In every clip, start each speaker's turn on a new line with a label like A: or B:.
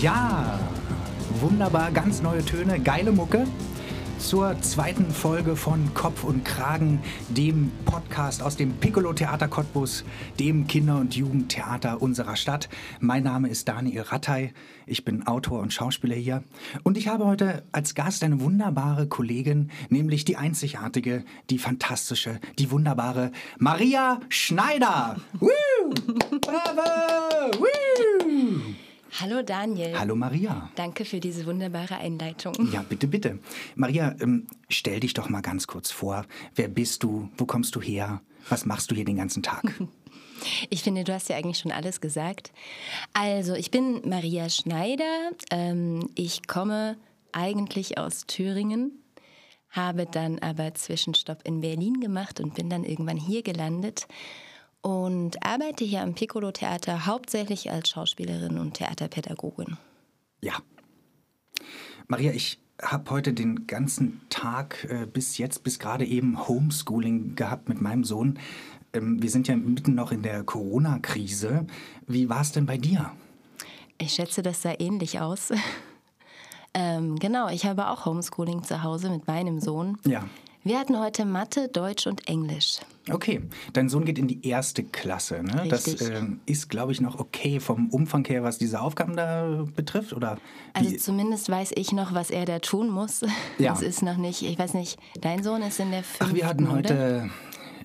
A: Ja, wunderbar, ganz neue Töne, geile Mucke. Zur zweiten Folge von Kopf und Kragen, dem Podcast aus dem Piccolo Theater Cottbus, dem Kinder- und Jugendtheater unserer Stadt. Mein Name ist Daniel Rattay, ich bin Autor und Schauspieler hier. Und ich habe heute als Gast eine wunderbare Kollegin, nämlich die einzigartige, die fantastische, die wunderbare Maria Schneider. Woo! Bravo! Woo!
B: Hallo Daniel.
A: Hallo Maria.
B: Danke für diese wunderbare Einleitung.
A: Ja, bitte, bitte. Maria, ähm, stell dich doch mal ganz kurz vor. Wer bist du? Wo kommst du her? Was machst du hier den ganzen Tag?
B: Ich finde, du hast ja eigentlich schon alles gesagt. Also, ich bin Maria Schneider. Ähm, ich komme eigentlich aus Thüringen, habe dann aber Zwischenstopp in Berlin gemacht und bin dann irgendwann hier gelandet und arbeite hier am Piccolo Theater hauptsächlich als Schauspielerin und Theaterpädagogin.
A: Ja. Maria, ich habe heute den ganzen Tag äh, bis jetzt, bis gerade eben Homeschooling gehabt mit meinem Sohn. Ähm, wir sind ja mitten noch in der Corona-Krise. Wie war es denn bei dir?
B: Ich schätze, das sah ähnlich aus. ähm, genau, ich habe auch Homeschooling zu Hause mit meinem Sohn.
A: Ja.
B: Wir hatten heute Mathe, Deutsch und Englisch.
A: Okay, dein Sohn geht in die erste Klasse. Ne? Das äh, ist, glaube ich, noch okay vom Umfang her, was diese Aufgaben da betrifft, oder?
B: Also zumindest weiß ich noch, was er da tun muss. Ja. Das ist noch nicht, ich weiß nicht, dein Sohn ist in der fünften,
A: Ach, wir hatten heute...
B: Oder?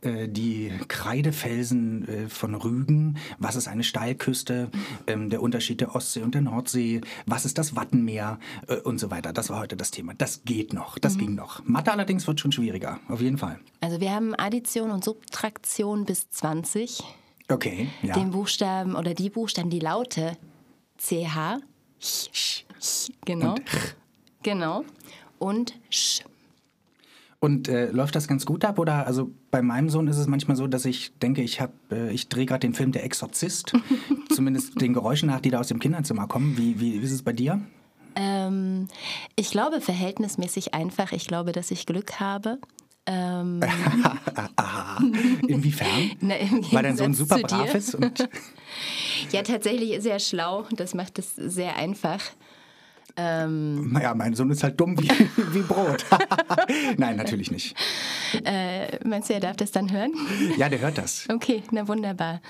A: Äh, die Kreidefelsen äh, von Rügen, was ist eine Steilküste, ähm, der Unterschied der Ostsee und der Nordsee, was ist das Wattenmeer äh, und so weiter. Das war heute das Thema. Das geht noch, das mhm. ging noch. Mathe allerdings wird schon schwieriger, auf jeden Fall.
B: Also wir haben Addition und Subtraktion bis 20.
A: Okay, ja.
B: Den Buchstaben oder die Buchstaben, die Laute CH, genau, genau, und Sch.
A: Und äh, läuft das ganz gut ab? Oder also bei meinem Sohn ist es manchmal so, dass ich denke, ich habe, äh, ich drehe gerade den Film Der Exorzist, zumindest den Geräuschen nach, die da aus dem Kinderzimmer kommen. Wie, wie, wie ist es bei dir?
B: Ähm, ich glaube verhältnismäßig einfach. Ich glaube, dass ich Glück habe. Ähm,
A: Inwiefern? Na, Weil dein Sohn super brav ist?
B: Ja, tatsächlich ist er schlau. Das macht es sehr einfach.
A: Ähm, naja, mein Sohn ist halt dumm wie, wie Brot. Nein, natürlich nicht.
B: Äh, meinst du, er darf das dann hören?
A: Ja, der hört das.
B: Okay, na wunderbar.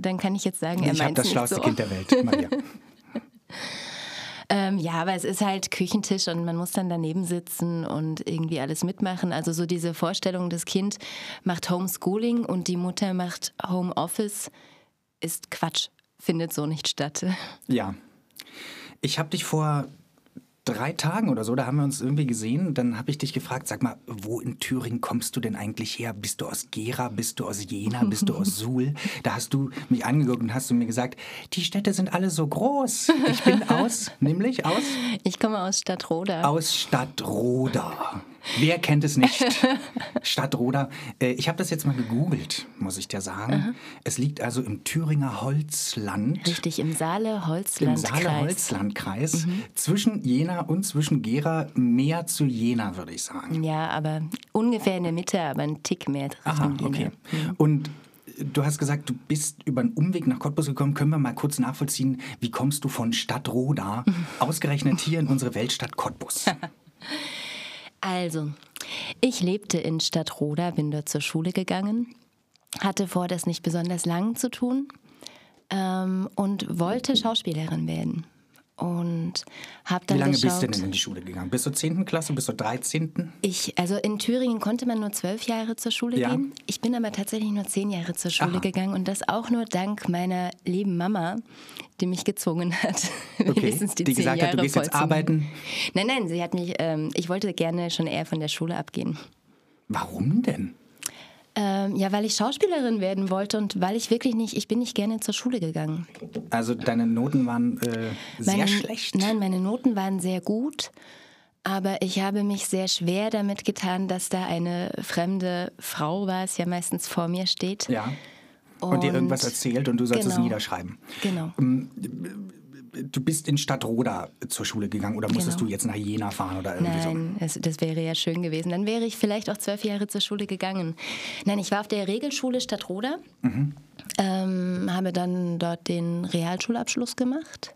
B: Dann kann ich jetzt sagen, er meint es
A: Ich habe das schlauste
B: so.
A: Kind der Welt, Maria.
B: Ähm, ja, aber es ist halt Küchentisch und man muss dann daneben sitzen und irgendwie alles mitmachen. Also so diese Vorstellung, das Kind macht Homeschooling und die Mutter macht Homeoffice, ist Quatsch, findet so nicht statt.
A: Ja. Ich habe dich vor drei Tagen oder so, da haben wir uns irgendwie gesehen. Dann habe ich dich gefragt, sag mal, wo in Thüringen kommst du denn eigentlich her? Bist du aus Gera? Bist du aus Jena? Bist du aus Suhl? Da hast du mich angeguckt und hast du mir gesagt, die Städte sind alle so groß. Ich bin aus, nämlich aus?
B: Ich komme aus Stadtroda.
A: Aus Stadtroda. Wer kennt es nicht? Stadtroda. Äh, ich habe das jetzt mal gegoogelt, muss ich dir sagen. Aha. Es liegt also im Thüringer Holzland.
B: Richtig, im Saale-Holzlandkreis.
A: Im Saale-Holzlandkreis. Mhm. Zwischen Jena und zwischen Gera mehr zu Jena, würde ich sagen.
B: Ja, aber ungefähr in der Mitte, aber ein Tick mehr
A: Aha, okay. Mhm. Und du hast gesagt, du bist über einen Umweg nach Cottbus gekommen. Können wir mal kurz nachvollziehen, wie kommst du von Stadtroda ausgerechnet hier in unsere Weltstadt Cottbus?
B: Also, ich lebte in Stadtroda, bin dort zur Schule gegangen, hatte vor, das nicht besonders lang zu tun ähm, und wollte Schauspielerin werden. Und habe dann
A: Wie lange
B: geschaut,
A: bist du denn in die Schule gegangen? Bis zur 10. Klasse, bis zur 13.?
B: Ich, also in Thüringen konnte man nur zwölf Jahre zur Schule
A: Ja.
B: gehen. Ich bin aber tatsächlich nur zehn Jahre zur Schule
A: Aha.
B: gegangen und das auch nur dank meiner lieben Mama, die mich gezwungen hat,
A: Okay.
B: wenigstens die,
A: Die
B: zehn
A: gesagt hat,
B: Jahre
A: du gehst jetzt
B: voll zu
A: arbeiten.
B: Nein, nein, sie hat mich, ähm, ich wollte gerne schon eher von der Schule abgehen.
A: Warum denn?
B: Ähm, ja, weil ich Schauspielerin werden wollte und weil ich wirklich nicht, ich bin nicht gerne zur Schule gegangen.
A: Also deine Noten waren äh, sehr
B: Meine-
A: schlecht.
B: Nein, meine Noten waren sehr gut, aber ich habe mich sehr schwer damit getan, dass da eine fremde Frau war, es ja meistens vor mir steht.
A: Ja. Und, dir irgendwas erzählt und du sollst es
B: Genau.
A: niederschreiben.
B: Genau.
A: Du bist in Stadtroda zur Schule gegangen oder musstest
B: Genau.
A: du jetzt nach Jena fahren oder irgendwie so?
B: Nein, das, wäre ja schön gewesen. Dann wäre ich vielleicht auch zwölf Jahre zur Schule gegangen. Nein, ich war auf der Regelschule Stadtroda, ähm, habe dann dort den Realschulabschluss gemacht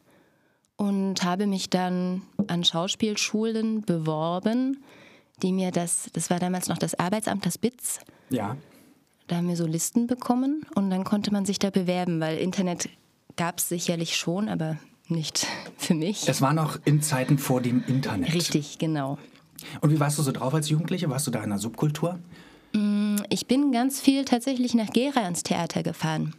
B: und habe mich dann an Schauspielschulen beworben, die mir das, das war damals noch das Arbeitsamt, das BITS.
A: Ja.
B: Da haben wir so Listen bekommen und dann konnte man sich da bewerben, weil Internet gab es sicherlich schon, aber nicht für mich.
A: Das war noch in Zeiten vor dem Internet.
B: Richtig, genau.
A: Und wie warst du so drauf als Jugendliche? Warst du da in der Subkultur?
B: Ich bin ganz viel tatsächlich nach Gera ins Theater gefahren.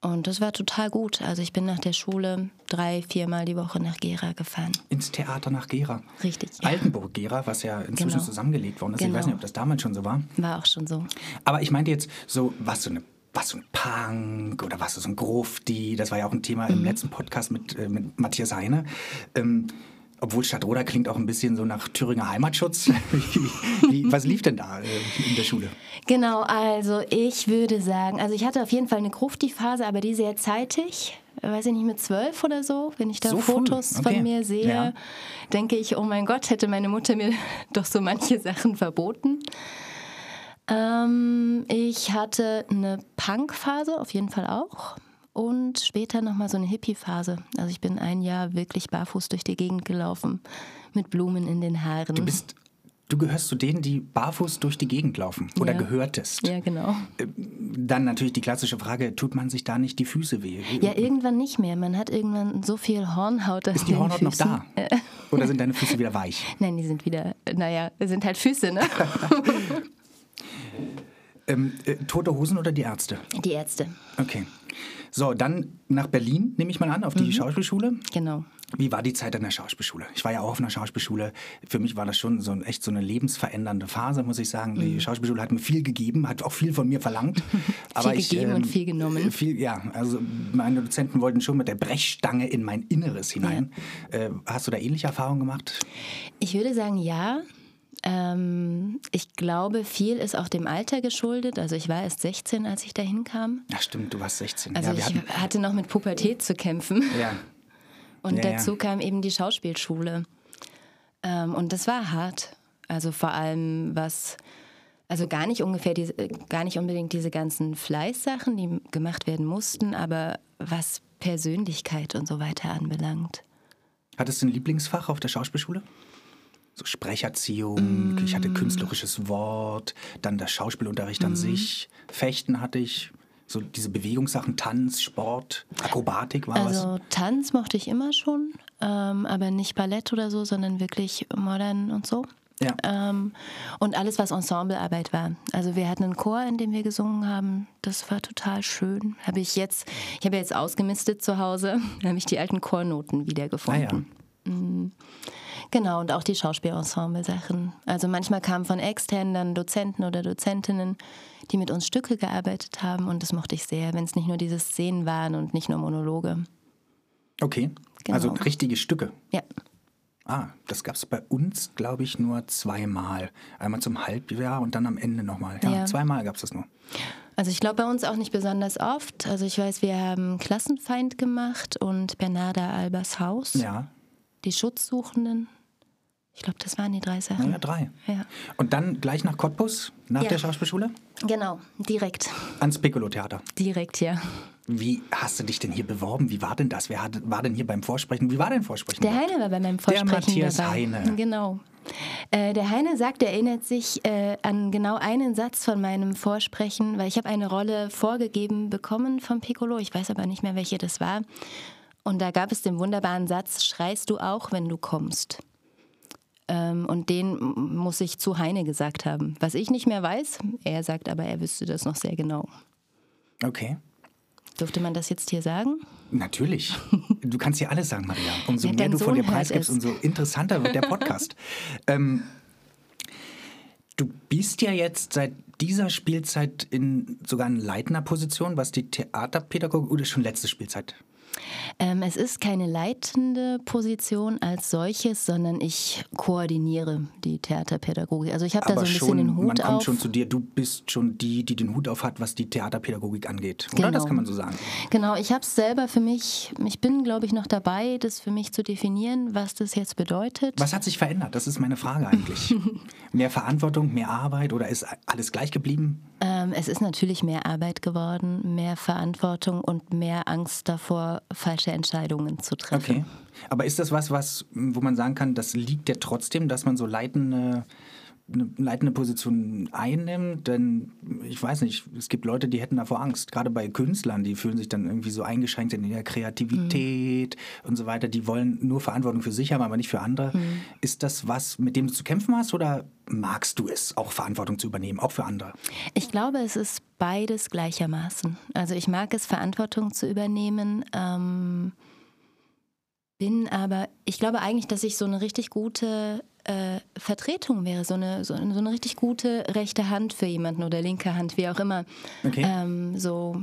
B: Und das war total gut. Also ich bin nach der Schule drei, viermal die Woche nach Gera gefahren.
A: Ins Theater nach Gera.
B: Richtig.
A: Altenburg-Gera, was ja inzwischen
B: Genau.
A: zusammengelegt worden ist. Ich
B: Genau.
A: weiß nicht, ob das damals schon so war.
B: War auch schon so.
A: Aber ich meinte jetzt so, warst du eine warst du ein Punk oder warst du so ein Grufti? Das war ja auch ein Thema im letzten Podcast mit, äh, mit Matthias Heine. Ähm, obwohl Stadtroda klingt auch ein bisschen so nach Thüringer Heimatschutz. wie, was lief denn da äh, in der Schule?
B: Genau, also ich würde sagen, also ich hatte auf jeden Fall eine Grufti-Phase, aber die sehr zeitig. Weiß ich nicht, mit zwölf oder so, wenn ich da
A: So?
B: Fotos
A: Okay.
B: von mir sehe,
A: Ja.
B: denke ich, oh mein Gott, hätte meine Mutter mir doch so manche Sachen verboten. Ähm, ich hatte eine Punk-Phase, auf jeden Fall auch. Und später nochmal so eine Hippie-Phase. Also ich bin ein Jahr wirklich barfuß durch die Gegend gelaufen, mit Blumen in den Haaren.
A: Du bist, du gehörst zu denen, die barfuß durch die Gegend laufen oder
B: Ja.
A: gehörtest.
B: ja, genau.
A: Dann natürlich die klassische Frage, tut man sich da nicht die Füße weh?
B: Ja, irgendwann nicht mehr. Man hat irgendwann so viel Hornhaut, dass
A: Ist die Hornhaut noch da?
B: Äh.
A: Oder sind deine Füße wieder weich?
B: Nein, die sind wieder, naja, sind halt Füße, ne?
A: Ähm, äh, tote Hosen oder die Ärzte?
B: Die Ärzte,
A: Okay. So, dann nach Berlin, nehme ich mal an, auf die Schauspielschule.
B: genau.
A: Wie war die Zeit an der Schauspielschule? Ich war ja auch auf einer Schauspielschule. Für mich war das schon so ein, echt so eine lebensverändernde Phase, muss ich sagen. Die Schauspielschule hat mir viel gegeben, hat auch viel von mir verlangt. Aber ich,
B: gegeben und
A: ähm,
B: viel genommen.
A: Viel, ja, also meine Dozenten wollten schon mit der Brechstange in mein Inneres hinein. Äh, hast du da ähnliche Erfahrungen gemacht?
B: Ich würde sagen, ja. Ähm, ich glaube, viel ist auch dem Alter geschuldet. Also ich war erst 16, als ich da hinkam.
A: Ja, stimmt, du warst 16.
B: Also
A: ja,
B: ich
A: hatten,
B: hatte noch mit Pubertät zu kämpfen.
A: ja,
B: Und
A: Ja, ja.
B: dazu kam eben die Schauspielschule. Ähm, und das war hart. Also vor allem was, also gar nicht ungefähr diese, gar nicht unbedingt diese ganzen Fleißsachen, die gemacht werden mussten, aber was Persönlichkeit und so weiter anbelangt.
A: Hattest du ein Lieblingsfach auf der Schauspielschule? So Sprecherziehung, ich hatte künstlerisches Wort, dann der Schauspielunterricht an sich, Fechten hatte ich, so diese Bewegungssachen, Tanz, Sport, Akrobatik war was.
B: Also Tanz mochte ich immer schon, ähm, aber nicht Ballett oder so, sondern wirklich modern und so.
A: Ja.
B: Ähm, und alles, was Ensemblearbeit war. Also wir hatten einen Chor, in dem wir gesungen haben. Das war total schön. Habe ich jetzt, ich habe jetzt ausgemistet zu Hause, habe ich die alten Chornoten
A: Ah ja.
B: wiedergefunden. Genau, und auch die Schauspielensemble-Sachen. Also manchmal kamen von externen dann Dozenten oder Dozentinnen, die mit uns Stücke gearbeitet haben und das mochte ich sehr, wenn es nicht nur diese Szenen waren und nicht nur Monologe.
A: Okay,
B: Genau.
A: also richtige Stücke.
B: Ja,
A: Ah, das gab es bei uns, glaube ich, nur zweimal. Einmal zum Halbjahr und dann am Ende nochmal. Ja,
B: Ja.
A: zweimal gab es das nur.
B: also ich glaube bei uns auch nicht besonders oft. Also ich weiß, wir haben Klassenfeind gemacht und Bernarda Albers Haus,
A: Ja,
B: die Schutzsuchenden. Ich glaube, das waren die drei Sachen.
A: naja, drei.
B: Ja.
A: Und dann gleich nach Cottbus, nach
B: Ja.
A: der Schauspielschule,
B: Genau, direkt.
A: ans Piccolo-Theater.
B: Direkt, ja.
A: Wie hast du dich denn hier beworben? Wie war denn das? Wer hat, war denn hier beim Vorsprechen? Wie war denn Vorsprechen?
B: Der Heine war bei meinem Vorsprechen
A: Matthias
B: dabei.
A: Heine.
B: Genau. Äh, der Heine sagt, er erinnert sich äh, an genau einen Satz von meinem Vorsprechen, weil ich habe eine Rolle vorgegeben bekommen vom Piccolo. Ich weiß aber nicht mehr, welche das war. Und da gab es den wunderbaren Satz, schreist du auch, wenn du kommst. Ähm, und den muss ich zu Heine gesagt haben. Was ich nicht mehr weiß, er sagt aber, er wüsste das noch sehr genau.
A: Okay.
B: Durfte man das jetzt hier sagen?
A: Natürlich. Du kannst hier alles sagen, Maria. Umso
B: Ja,
A: mehr du von dir preisgibst, umso interessanter wird der Podcast. ähm, du bist ja jetzt seit dieser Spielzeit in sogar in leitender Position, was die Theaterpädagogik oder schon letzte Spielzeit?
B: Ähm, es ist keine leitende Position als solches, sondern ich koordiniere die Theaterpädagogik. Also ich habe da so ein bisschen
A: schon,
B: den Hut
A: man kommt
B: auf.
A: schon zu dir, du bist schon die, die den Hut auf hat, was die Theaterpädagogik angeht. Oder? Das
B: Genau.
A: kann man so sagen.
B: Genau, ich habe es selber für mich, ich bin, glaube ich, noch dabei, das für mich zu definieren, was das jetzt bedeutet.
A: Was hat sich verändert? Das ist meine Frage eigentlich. mehr Verantwortung, mehr Arbeit oder ist alles gleich geblieben?
B: Ähm, es ist natürlich mehr Arbeit geworden, mehr Verantwortung und mehr Angst davor, falsche Entscheidungen zu treffen.
A: Okay. Aber ist das was, was, wo man sagen kann, das liegt ja trotzdem, dass man so leitende eine leitende Position einnimmt, denn ich weiß nicht, es gibt Leute, die hätten davor Angst, gerade bei Künstlern, die fühlen sich dann irgendwie so eingeschränkt in der Kreativität mhm. und so weiter, die wollen nur Verantwortung für sich haben, aber nicht für andere. Mhm. Ist das was, mit dem du zu kämpfen hast oder magst du es, auch Verantwortung zu übernehmen, auch für andere?
B: Ich glaube, es ist beides gleichermaßen. Also ich mag es, Verantwortung zu übernehmen. Ähm bin aber, ich glaube eigentlich, dass ich so eine richtig gute äh, Vertretung wäre, so eine, so, so, eine richtig gute rechte Hand für jemanden oder linke Hand, wie auch immer. Okay. Ähm, so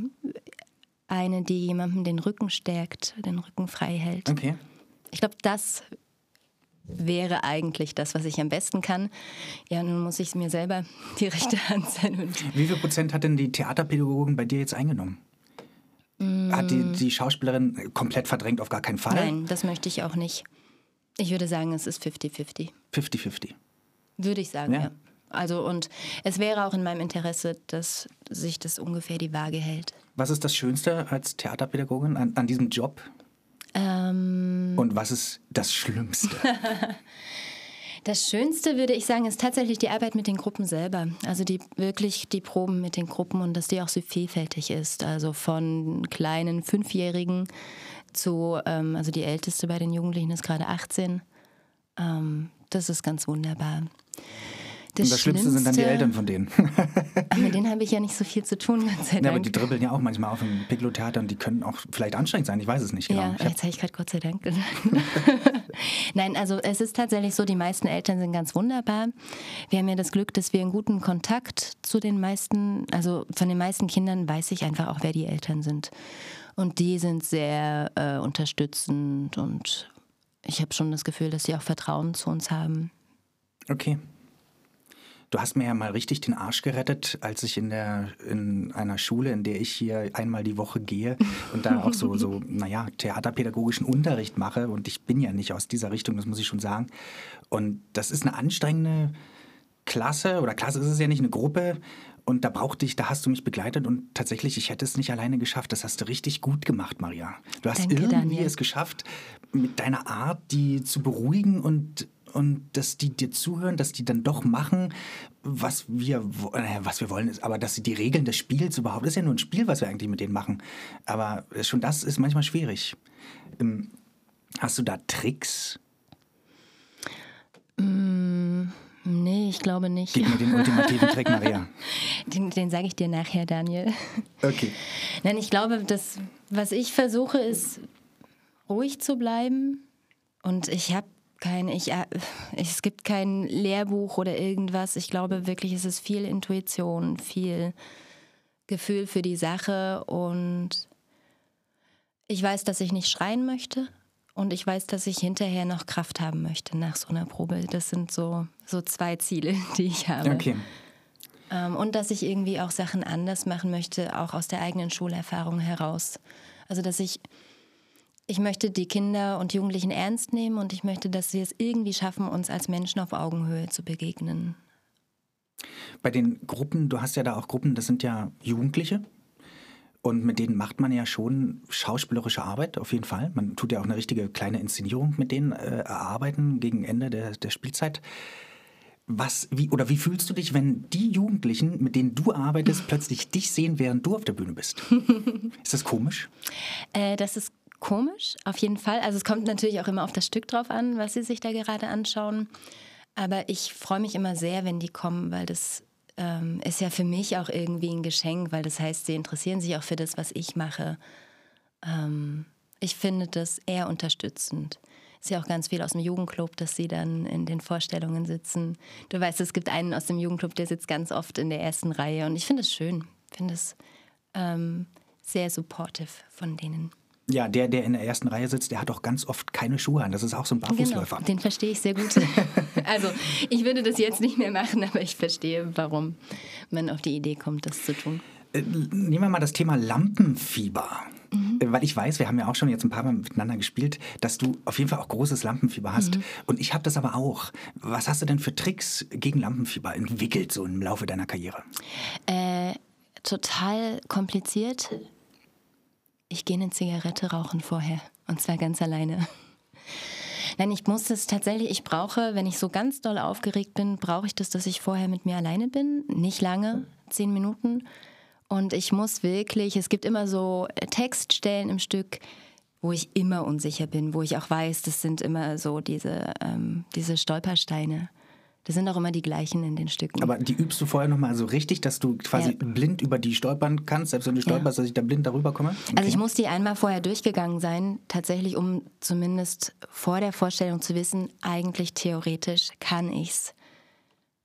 B: eine, die jemandem den Rücken stärkt, den Rücken frei hält.
A: Okay.
B: Ich glaube, das wäre eigentlich das, was ich am besten kann. Ja, nun muss ich mir selber die rechte Hand sein.
A: Wie viel Prozent hat denn die Theaterpädagogin bei dir jetzt eingenommen? Mm. Hat die, die Schauspielerin komplett verdrängt, auf gar keinen Fall?
B: Nein, das möchte ich auch nicht. Ich würde sagen, es ist 50-50.
A: 50-50.
B: Würde ich sagen, ja. ja. Also und es wäre auch in meinem Interesse, dass sich das ungefähr die Waage hält.
A: Was ist das Schönste als Theaterpädagogin an, an diesem Job? Ähm und was ist das Schlimmste?
B: Das Schönste, würde ich sagen, ist tatsächlich die Arbeit mit den Gruppen selber. Also die wirklich die Proben mit den Gruppen und dass die auch so vielfältig ist. Also von kleinen Fünfjährigen zu, ähm, also die älteste bei den Jugendlichen ist gerade 18. Ähm, das ist ganz wunderbar.
A: Das, das Schlimmste sind dann die Eltern von denen.
B: mit denen habe ich ja nicht so viel zu tun, Gott sei Dank.
A: Ja, aber die dribbeln ja auch manchmal auf im Piccolo-Theater und die können auch vielleicht anstrengend sein, ich weiß es nicht genau.
B: Ja, jetzt habe ich gerade Gott sei Dank gesagt. Nein, also es ist tatsächlich so, die meisten Eltern sind ganz wunderbar. Wir haben ja das Glück, dass wir einen guten Kontakt zu den meisten, also von den meisten Kindern weiß ich einfach auch, wer die Eltern sind. Und die sind sehr äh, unterstützend und ich habe schon das Gefühl, dass sie auch Vertrauen zu uns haben.
A: Okay. Du hast mir ja mal richtig den Arsch gerettet, als ich in, der, in einer Schule, in der ich hier einmal die Woche gehe und da auch so, so, naja, theaterpädagogischen Unterricht mache. Und ich bin ja nicht aus dieser Richtung, das muss ich schon sagen. Und das ist eine anstrengende Klasse, oder Klasse ist es ja nicht, eine Gruppe. Und da brauchte ich, da hast du mich begleitet und tatsächlich, ich hätte es nicht alleine geschafft. Das hast du richtig gut gemacht, Maria. Du hast Danke, irgendwie Daniel. es geschafft, mit deiner Art, die zu beruhigen und und dass die dir zuhören, dass die dann doch machen, was wir, äh, was wir wollen, ist, aber dass sie die Regeln des Spiels überhaupt, das ist ja nur ein Spiel, was wir eigentlich mit denen machen. Aber schon das ist manchmal schwierig. Ähm, hast du da Tricks?
B: Mm, nee, ich glaube nicht.
A: Gib mir den ultimativen Trick, Maria.
B: Den, den sage ich dir nachher, Daniel.
A: Okay.
B: Nein, ich glaube, das, was ich versuche, ist ruhig zu bleiben. Und ich habe kein, ich, äh, es gibt kein Lehrbuch oder irgendwas. Ich glaube wirklich, es ist viel Intuition, viel Gefühl für die Sache und ich weiß, dass ich nicht schreien möchte und ich weiß, dass ich hinterher noch Kraft haben möchte nach so einer Probe. Das sind so, so zwei Ziele, die ich habe.
A: Okay.
B: Ähm, und dass ich irgendwie auch Sachen anders machen möchte, auch aus der eigenen Schulerfahrung heraus. Also, dass ich ich möchte die Kinder und Jugendlichen ernst nehmen und ich möchte, dass sie es irgendwie schaffen, uns als Menschen auf Augenhöhe zu begegnen.
A: Bei den Gruppen, du hast ja da auch Gruppen, das sind ja Jugendliche. Und mit denen macht man ja schon schauspielerische Arbeit, auf jeden Fall. Man tut ja auch eine richtige kleine Inszenierung mit denen äh, erarbeiten gegen Ende der, der Spielzeit. Was, wie, oder wie fühlst du dich, wenn die Jugendlichen, mit denen du arbeitest, plötzlich dich sehen, während du auf der Bühne bist? ist das komisch?
B: Äh, das ist komisch, auf jeden Fall. Also es kommt natürlich auch immer auf das Stück drauf an, was Sie sich da gerade anschauen. Aber ich freue mich immer sehr, wenn die kommen, weil das ähm, ist ja für mich auch irgendwie ein Geschenk, weil das heißt, sie interessieren sich auch für das, was ich mache. Ähm, ich finde das eher unterstützend. Ist ja auch ganz viel aus dem Jugendclub, dass sie dann in den Vorstellungen sitzen. Du weißt, es gibt einen aus dem Jugendclub, der sitzt ganz oft in der ersten Reihe und ich finde es schön. Ich finde es ähm, sehr supportive von denen.
A: Ja, der, der in der ersten Reihe sitzt, der hat auch ganz oft keine Schuhe an. Das ist auch so ein Barfußläufer.
B: Genau, den verstehe ich sehr gut. also, ich würde das jetzt nicht mehr machen, aber ich verstehe, warum man auf die Idee kommt, das zu tun.
A: Äh, nehmen wir mal das Thema Lampenfieber. Mhm. Weil ich weiß, wir haben ja auch schon jetzt ein paar Mal miteinander gespielt, dass du auf jeden Fall auch großes Lampenfieber hast. Mhm. Und ich habe das aber auch. Was hast du denn für Tricks gegen Lampenfieber entwickelt, so im Laufe deiner Karriere?
B: Äh, total kompliziert. Ich gehe eine Zigarette rauchen vorher. Und zwar ganz alleine. Nein, ich muss das tatsächlich, ich brauche, wenn ich so ganz doll aufgeregt bin, brauche ich das, dass ich vorher mit mir alleine bin. Nicht lange, zehn Minuten. Und ich muss wirklich, es gibt immer so Textstellen im Stück, wo ich immer unsicher bin, wo ich auch weiß, das sind immer so diese, ähm, diese Stolpersteine. Das sind auch immer die gleichen in den Stücken.
A: Aber die übst du vorher nochmal so richtig, dass du quasi ja. blind über die stolpern kannst, selbst wenn du stolperst, ja. dass ich da blind darüber komme?
B: Okay. Also ich muss die einmal vorher durchgegangen sein, tatsächlich, um zumindest vor der Vorstellung zu wissen, eigentlich theoretisch kann ich's.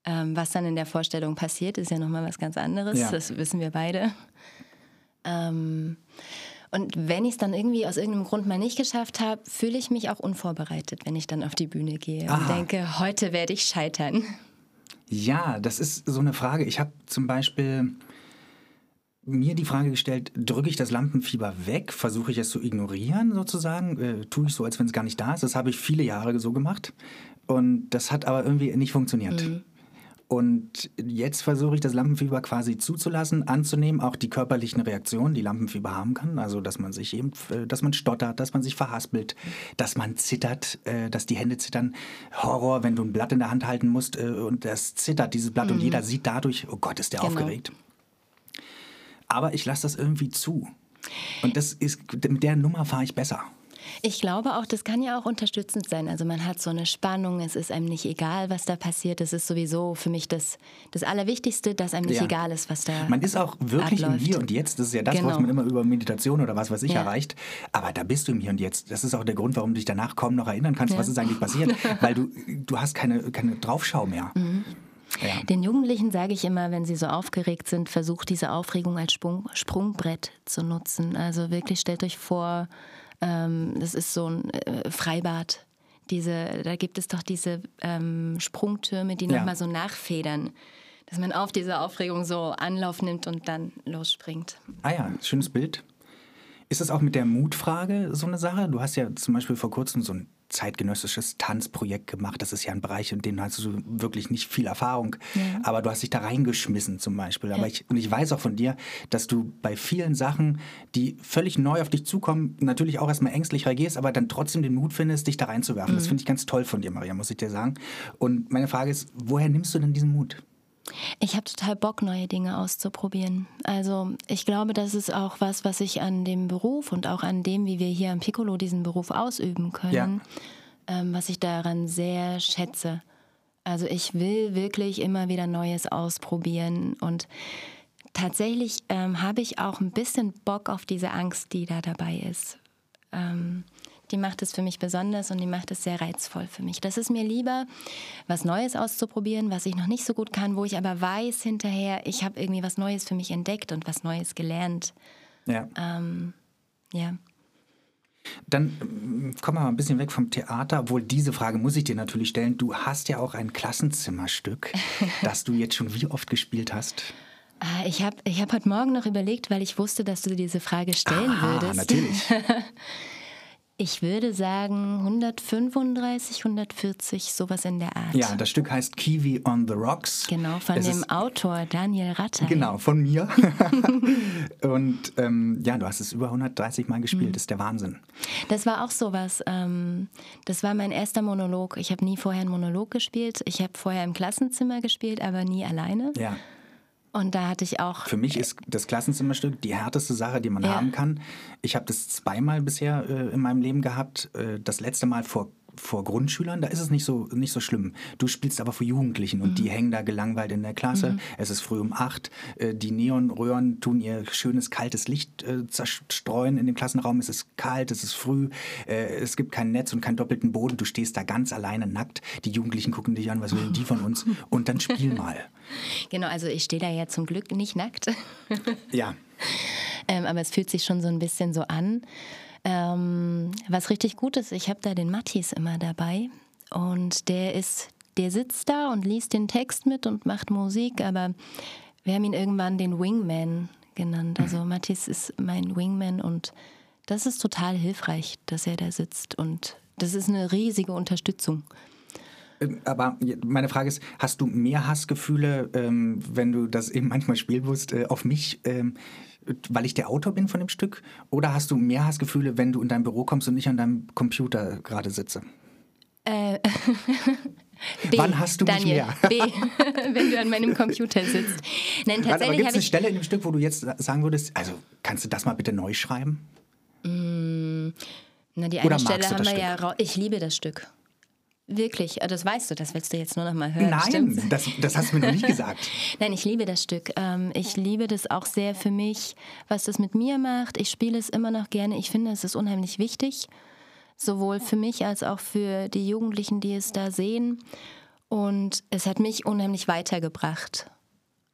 B: Ähm, was dann in der Vorstellung passiert, ist ja nochmal was ganz anderes. Ja. Das wissen wir beide. Ähm, und wenn ich es dann irgendwie aus irgendeinem Grund mal nicht geschafft habe, fühle ich mich auch unvorbereitet, wenn ich dann auf die Bühne gehe Aha. und denke, heute werde ich scheitern.
A: Ja, das ist so eine Frage. Ich habe zum Beispiel mir die Frage gestellt, drücke ich das Lampenfieber weg, versuche ich es zu ignorieren sozusagen, äh, tue ich so, als wenn es gar nicht da ist. Das habe ich viele Jahre so gemacht und das hat aber irgendwie nicht funktioniert. Mhm. Und jetzt versuche ich das Lampenfieber quasi zuzulassen, anzunehmen, auch die körperlichen Reaktionen, die Lampenfieber haben kann. Also, dass man sich eben, äh, dass man stottert, dass man sich verhaspelt, dass man zittert, äh, dass die Hände zittern. Horror, wenn du ein Blatt in der Hand halten musst äh, und das zittert, dieses Blatt, mhm. und jeder sieht dadurch, oh Gott, ist der genau. aufgeregt. Aber ich lasse das irgendwie zu. Und das ist, mit der Nummer fahre ich besser.
B: Ich glaube auch, das kann ja auch unterstützend sein. Also man hat so eine Spannung, es ist einem nicht egal, was da passiert. Das ist sowieso für mich das, das Allerwichtigste, dass einem nicht ja. egal ist, was da
A: Man ist auch wirklich abläuft. im Hier und Jetzt. Das ist ja das, genau. was man immer über Meditation oder was weiß ich ja. erreicht. Aber da bist du im Hier und Jetzt. Das ist auch der Grund, warum du dich danach kaum noch erinnern kannst, ja. was ist eigentlich passiert. Weil du, du hast keine, keine Draufschau mehr. Mhm.
B: Ja. Den Jugendlichen sage ich immer, wenn sie so aufgeregt sind, versucht diese Aufregung als Sprung, Sprungbrett zu nutzen. Also wirklich stellt euch vor, ähm, das ist so ein äh, Freibad. Diese, da gibt es doch diese ähm, Sprungtürme, die ja. nochmal so nachfedern dass man auf diese Aufregung so Anlauf nimmt und dann losspringt.
A: Ah ja, schönes Bild. Ist das auch mit der Mutfrage so eine Sache? Du hast ja zum Beispiel vor kurzem so ein zeitgenössisches Tanzprojekt gemacht. Das ist ja ein Bereich, in dem hast du wirklich nicht viel Erfahrung. Ja. Aber du hast dich da reingeschmissen zum Beispiel. Aber ja. ich, und ich weiß auch von dir, dass du bei vielen Sachen, die völlig neu auf dich zukommen, natürlich auch erstmal ängstlich reagierst, aber dann trotzdem den Mut findest, dich da reinzuwerfen. Mhm. Das finde ich ganz toll von dir, Maria, muss ich dir sagen. Und meine Frage ist, woher nimmst du denn diesen Mut?
B: Ich habe total Bock, neue Dinge auszuprobieren. Also ich glaube, das ist auch was, was ich an dem Beruf und auch an dem, wie wir hier am Piccolo diesen Beruf ausüben können, ja. ähm, was ich daran sehr schätze. Also ich will wirklich immer wieder Neues ausprobieren und tatsächlich ähm, habe ich auch ein bisschen Bock auf diese Angst, die da dabei ist. Ähm, die macht es für mich besonders und die macht es sehr reizvoll für mich. Das ist mir lieber, was Neues auszuprobieren, was ich noch nicht so gut kann, wo ich aber weiß hinterher, ich habe irgendwie was Neues für mich entdeckt und was Neues gelernt. Ja. Ähm, ja.
A: Dann ähm, kommen wir mal ein bisschen weg vom Theater, obwohl diese Frage muss ich dir natürlich stellen. Du hast ja auch ein Klassenzimmerstück, das du jetzt schon wie oft gespielt hast.
B: Ah, ich habe ich hab heute Morgen noch überlegt, weil ich wusste, dass du diese Frage stellen Aha, würdest.
A: natürlich.
B: Ich würde sagen 135, 140, sowas in der Art.
A: Ja, das Stück heißt Kiwi on the Rocks.
B: Genau, von es dem Autor Daniel Ratter.
A: Genau, von mir. und ähm, ja, du hast es über 130 Mal gespielt, mhm. das ist der Wahnsinn.
B: Das war auch sowas. Ähm, das war mein erster Monolog. Ich habe nie vorher einen Monolog gespielt. Ich habe vorher im Klassenzimmer gespielt, aber nie alleine.
A: Ja.
B: Und da hatte ich auch.
A: Für mich ist das Klassenzimmerstück die härteste Sache, die man ja. haben kann. Ich habe das zweimal bisher äh, in meinem Leben gehabt. Äh, das letzte Mal vor vor Grundschülern, da ist es nicht so, nicht so schlimm. Du spielst aber vor Jugendlichen und mhm. die hängen da gelangweilt in der Klasse. Mhm. Es ist früh um acht. Äh, die Neonröhren tun ihr schönes, kaltes Licht äh, zerstreuen in dem Klassenraum. Es ist kalt, es ist früh. Äh, es gibt kein Netz und keinen doppelten Boden. Du stehst da ganz alleine nackt. Die Jugendlichen gucken dich an, was will die von uns? Und dann spiel mal.
B: Genau, also ich stehe da ja zum Glück nicht nackt.
A: ja.
B: Ähm, aber es fühlt sich schon so ein bisschen so an. Ähm, was richtig gut ist, ich habe da den Matthias immer dabei und der ist, der sitzt da und liest den Text mit und macht Musik, aber wir haben ihn irgendwann den Wingman genannt. Also Matthias ist mein Wingman und das ist total hilfreich, dass er da sitzt und das ist eine riesige Unterstützung.
A: Ähm, Aber meine Frage ist, hast du mehr Hassgefühle, ähm, wenn du das eben manchmal spielen musst, äh, auf mich, ähm, weil ich der Autor bin von dem Stück? Oder hast du mehr Hassgefühle, wenn du in dein Büro kommst und ich an deinem Computer gerade sitze?
B: B.
A: Wann hast du mich
B: Daniel,
A: mehr?
B: B. Wenn du an meinem Computer sitzt. Nein,
A: Warte, aber
B: tatsächlich
A: gibt es eine. Stelle in dem Stück, wo du jetzt sagen würdest, also kannst du das mal bitte neu schreiben?
B: Na, die
A: Oder
B: eine
A: magst
B: Stelle haben wir ja. rau- Ich liebe das Stück. Wirklich, äh, das weißt du, das willst du jetzt nur noch mal hören.
A: Nein, das, das hast du mir noch nicht gesagt.
B: Nein, ich liebe das Stück. Ähm, ich liebe das auch sehr für mich, was das mit mir macht. Ich spiele es immer noch gerne. Ich finde, es ist unheimlich wichtig, sowohl für mich als auch für die Jugendlichen, die es da sehen. Und es hat mich unheimlich weitergebracht.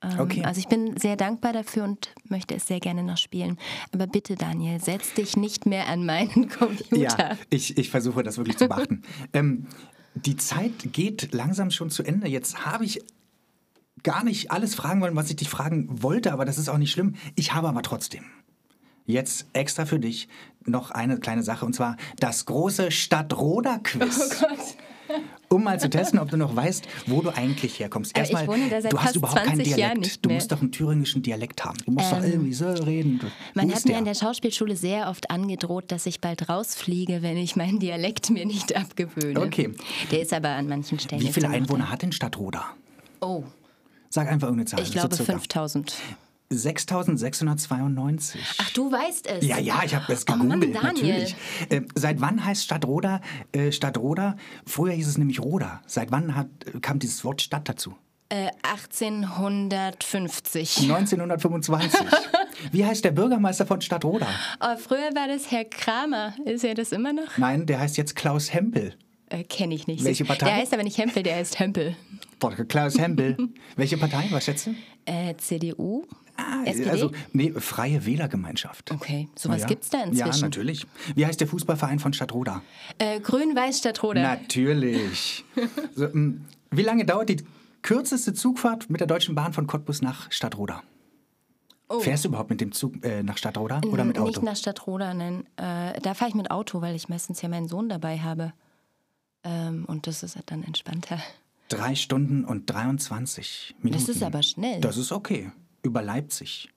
B: Ähm,
A: Okay.
B: Also ich bin sehr dankbar dafür und möchte es sehr gerne noch spielen. Aber bitte, Daniel, setz dich nicht mehr an meinen Computer.
A: Ja, ich, ich versuche das wirklich zu beachten. ähm, die Zeit geht langsam schon zu Ende. Jetzt habe ich gar nicht alles fragen wollen, was ich dich fragen wollte, aber das ist auch nicht schlimm. Ich habe aber trotzdem jetzt extra für dich noch eine kleine Sache und zwar das große Stadtroder-Quiz.
B: Oh Gott.
A: Um mal zu testen, ob du noch weißt, wo du eigentlich herkommst. Erstmal, du hast überhaupt keinen
B: 20 Jahren
A: Dialekt. du musst doch einen thüringischen Dialekt haben. Du musst doch irgendwie so reden. Du-
B: Man hat mir
A: der?
B: in der Schauspielschule sehr oft angedroht, dass ich bald rausfliege, wenn ich meinen Dialekt mir nicht abgewöhne.
A: Okay.
B: Der ist aber an manchen Stellen.
A: Wie viele Einwohner hat denn Stadtroda?
B: da. Oh,
A: Sag einfach irgendeine Zahl.
B: ich glaube
A: so circa.
B: 5000.
A: 6692.
B: Ach, du weißt es.
A: Ja, ja, ich habe es
B: Oh Mann,
A: gegoogelt, natürlich. Äh, seit wann heißt Stadtroda äh, Stadtroda? Früher hieß es nämlich Roda. Seit wann hat, kam dieses Wort Stadt dazu?
B: Äh, 1850.
A: 1925. Wie heißt der Bürgermeister von Stadtroda?
B: Oh, früher war das Herr Kramer. Ist er das immer noch?
A: Nein, der heißt jetzt Klaus Hempel.
B: Äh, Kenne ich nicht.
A: Welche Partei?
B: Der heißt aber nicht Hempel, der heißt Hempel.
A: Klaus Hempel. Welche Partei? Was schätzt du?
B: Äh, CDU?
A: Ah,
B: SPD?
A: also, nee, Freie Wählergemeinschaft.
B: Okay, sowas
A: Ja.
B: gibt's da
A: Ja,
B: inzwischen.
A: natürlich. Wie heißt der Fußballverein von Stadtroda?
B: Äh, Grün-Weiß Stadtroda.
A: Natürlich. So, ähm, wie lange dauert die kürzeste Zugfahrt mit der Deutschen Bahn von Cottbus nach Stadtroda? Fährst du überhaupt mit dem Zug äh, nach Stadtroda oder mit Auto?
B: Nicht nach Stadtroda, nein. Äh, da fahre ich mit Auto, weil ich meistens ja meinen Sohn dabei habe. Ähm, und das ist dann entspannter.
A: Drei Stunden und 23 Minuten.
B: Das ist aber schnell.
A: Das ist okay. Über Leipzig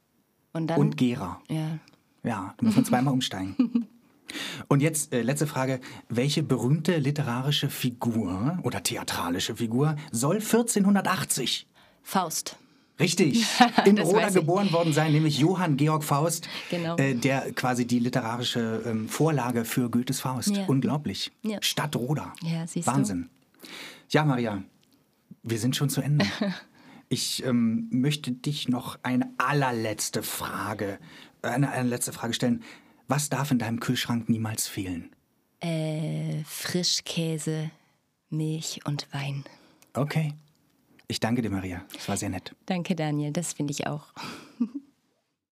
B: und dann.
A: und Gera.
B: ja.
A: Ja, da muss man zweimal umsteigen. Und jetzt äh, letzte Frage. Welche berühmte literarische Figur oder theatralische Figur soll 1480
B: Faust.
A: Richtig. In Roda geboren worden sein, nämlich Johann Georg Faust,
B: Genau.
A: äh, der quasi die literarische ähm, Vorlage für Goethes Faust.
B: Ja.
A: Unglaublich.
B: Ja.
A: Stadt Roda.
B: Ja, siehst du.
A: Wahnsinn. Ja, Maria, wir sind schon zu Ende. Ich ähm, möchte dich noch eine allerletzte Frage, eine, eine letzte Frage stellen. Was darf in deinem Kühlschrank niemals fehlen?
B: Äh, Frischkäse, Milch und Wein.
A: Okay. Ich danke dir, Maria. Es war sehr nett.
B: Danke, Daniel. Das finde ich auch.